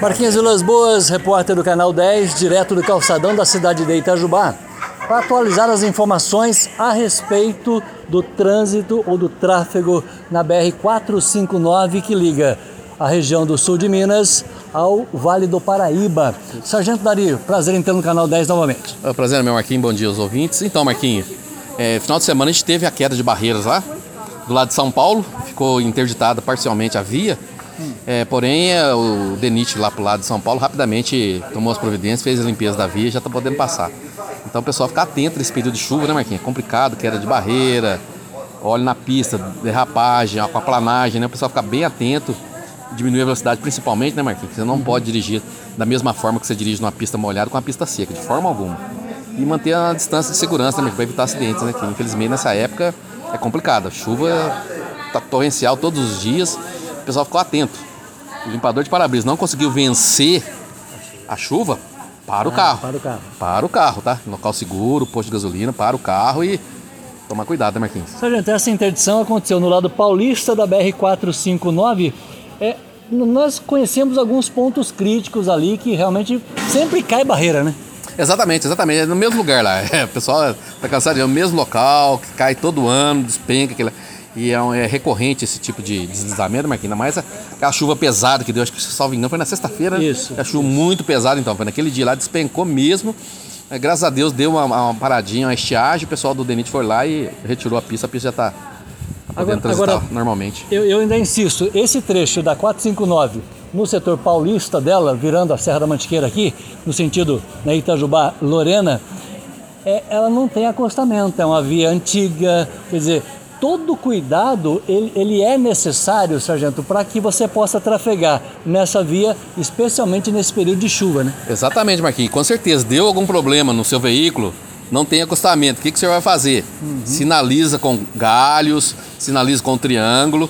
Marquinhos Vilas Boas, repórter do Canal 10, direto do calçadão da cidade de Itajubá, para atualizar as informações a respeito do trânsito ou do tráfego na BR-459 que liga a região do sul de Minas ao Vale do Paraíba. Sargento Dario, prazer em ter no Canal 10 novamente. É um prazer, meu Marquinhos, bom dia aos ouvintes. Então, Marquinhos, é, final de semana a gente teve a queda de barreiras lá, do lado de São Paulo, ficou interditada parcialmente a via, é, porém é, o DENIT lá pro lado de São Paulo rapidamente tomou as providências, fez a limpeza da via e já está podendo passar. Então o pessoal fica atento nesse período de chuva, né Marquinhos? É complicado, queda de barreira, óleo na pista, derrapagem, aquaplanagem, né? O pessoal fica bem atento, diminuir a velocidade principalmente, né Marquinhos? Você não pode dirigir da mesma forma que você dirige numa pista molhada com uma pista seca, de forma alguma. E manter a distância de segurança, né, para evitar acidentes, né? Que infelizmente nessa época é complicado. A chuva tá torrencial todos os dias, o pessoal ficou atento. O limpador de para-brisa não conseguiu vencer a chuva, para o Ah, carro. para o carro. Para o carro, tá? Local seguro, posto de gasolina, para o carro e tomar cuidado, né, Marquinhos? Sargento, essa interdição aconteceu no lado paulista da BR-459. É, nós conhecemos alguns pontos críticos ali que realmente sempre cai barreira, né? Exatamente, exatamente. É no mesmo lugar lá. É, o pessoal tá cansado, é o mesmo local, que cai todo ano, despenca. Aquilo, e é, um- é recorrente esse tipo de deslizamento, Marquinhos. Ainda mais a, a chuva pesada que deu, acho que, salvo engano, foi na sexta-feira. né? Isso. A chuva muito pesada, então. Foi naquele dia lá, despencou mesmo. É, graças a Deus deu uma, uma paradinha, uma estiagem. O pessoal do DENIT foi lá e retirou a pista. A pista já tá, tá Agora- transitar agora- normalmente. Eu, eu ainda insisto, esse trecho da 459 no setor paulista dela, virando a Serra da Mantiqueira aqui, no sentido na Itajubá Lorena, é, ela não tem acostamento, é uma via antiga, quer dizer, todo cuidado ele, ele é necessário, sargento, para que você possa trafegar nessa via, especialmente nesse período de chuva, né? Exatamente, Marquinhos. Com certeza, deu algum problema no seu veículo, não tem acostamento. O que, que senhor vai fazer? Sinaliza com galhos, sinaliza com triângulo,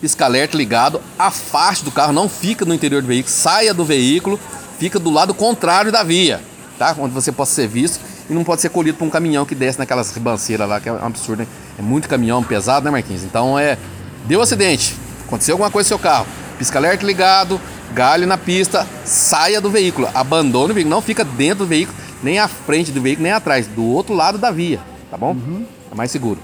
pisca-alerta ligado, afaste do carro, não fica no interior do veículo, saia do veículo, fica do lado contrário da via, tá? Onde você possa ser visto e não pode ser colhido por um caminhão que desce naquelas ribanceiras lá, que é um absurdo, né? É muito caminhão pesado, né, Marquinhos? Então é. Deu acidente, aconteceu alguma coisa no seu carro, pisca-alerta ligado, galho na pista, saia do veículo, abandone o veículo, não fica dentro do veículo, nem à frente do veículo, nem atrás, do outro lado da via, tá bom? É mais seguro.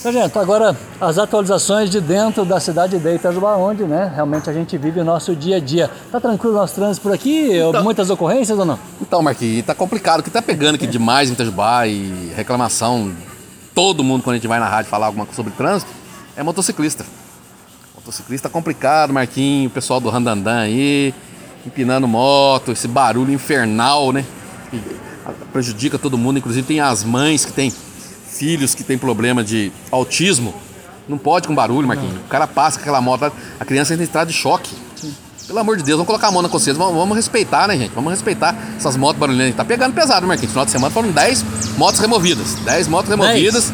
Sargento, agora as atualizações de dentro da cidade de Itajubá, onde né, realmente a gente vive o nosso dia a dia. Tá tranquilo o nosso trânsito por aqui? Muitas ocorrências ou não? Então, Marquinhos, tá complicado, que tá pegando aqui demais em Itajubá e reclamação. Todo mundo, quando a gente vai na rádio falar alguma coisa sobre trânsito, é motociclista. Motociclista complicado, Marquinhos, o pessoal do Randandan aí, empinando moto, esse barulho infernal, né? Que prejudica todo mundo, inclusive tem as mães que têm filhos que têm problema de autismo. Não pode com barulho, Marquinhos. O cara passa com aquela moto, a criança entra em estado de choque. Pelo amor de Deus, vamos colocar a mão na consciência. Vamos, vamos respeitar, né, gente? Vamos respeitar essas motos barulhentas. Tá pegando pesado, Marquinhos. No final de semana foram 10 motos removidas. 10 motos removidas.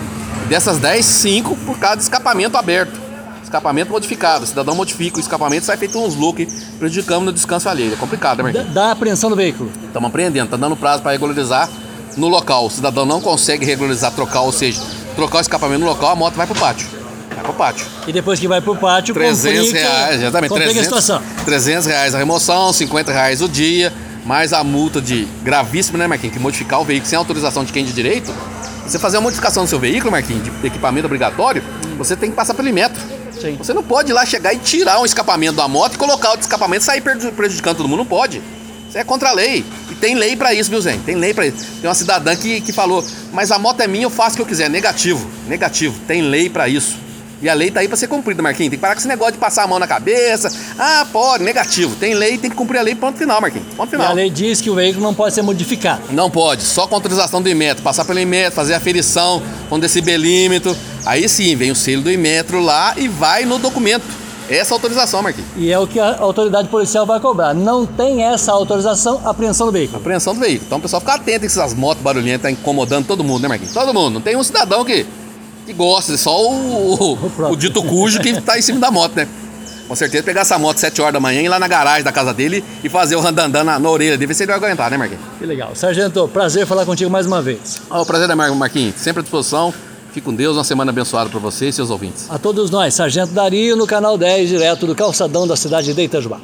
Dessas 10, 5 por causa de escapamento aberto. Escapamento modificado. O cidadão modifica o escapamento, sai feito uns looks, prejudicando no descanso alheio. É complicado, né, Da, Marquinhos? da apreensão do veículo. Estamos apreendendo, tá dando prazo para regularizar no local. O cidadão não consegue regularizar, trocar, ou seja, trocar o escapamento no local, a moto vai pro pátio. Vai pro pátio. E depois que vai pro pátio, 300 complica, reais, exatamente. complica 300, a situação. 300 reais a remoção, 50 reais o dia, mais a multa de gravíssima, né, Marquinhos? Que modificar o veículo sem autorização de quem de direito. Você fazer uma modificação no seu veículo, Marquinhos, de equipamento obrigatório, você tem que passar pelo Inmetro. Sim. Você não pode ir lá chegar e tirar um escapamento da moto e colocar outro escapamento e sair preju- prejudicando todo mundo. Não pode. Isso é contra a lei. E tem lei pra isso, viu, Zé? Tem lei pra isso. Tem uma cidadã que, que falou, mas a moto é minha, eu faço o que eu quiser. Negativo. Negativo. Tem lei pra isso. E a lei tá aí pra ser cumprida, Marquinhos. Tem que parar com esse negócio de passar a mão na cabeça. Ah, pode, negativo. Tem lei, tem que cumprir a lei, ponto final, Marquinhos. Ponto E final. a lei diz que o veículo não pode ser modificado. Não pode, só com autorização do Inmetro, passar pelo Inmetro, fazer a aferição com decibelímetro. Aí sim, vem o selo do Inmetro lá e vai no documento. Essa autorização, Marquinhos. E é o que a autoridade policial vai cobrar. Não tem essa autorização, apreensão do veículo. Apreensão do veículo. Então o pessoal fica atento que essas motos barulhentas estão incomodando todo mundo, né, Marquinhos? Todo mundo. Não tem um cidadão que, que gosta, só o, o, O dito cujo que tá em cima da moto, né? Com certeza pegar essa moto 7 horas da manhã, ir lá na garagem da casa dele e fazer o randandan na, na orelha dele, ver se ele vai aguentar, né, Marquinhos? Que legal. Sargento, prazer falar contigo mais uma vez. Ó, o prazer é Mar- Marquinhos. Sempre à disposição. Fique com Deus, uma semana abençoada para você e seus ouvintes. A todos nós, Sargento Dario no canal 10, direto do calçadão da cidade de Itajubá.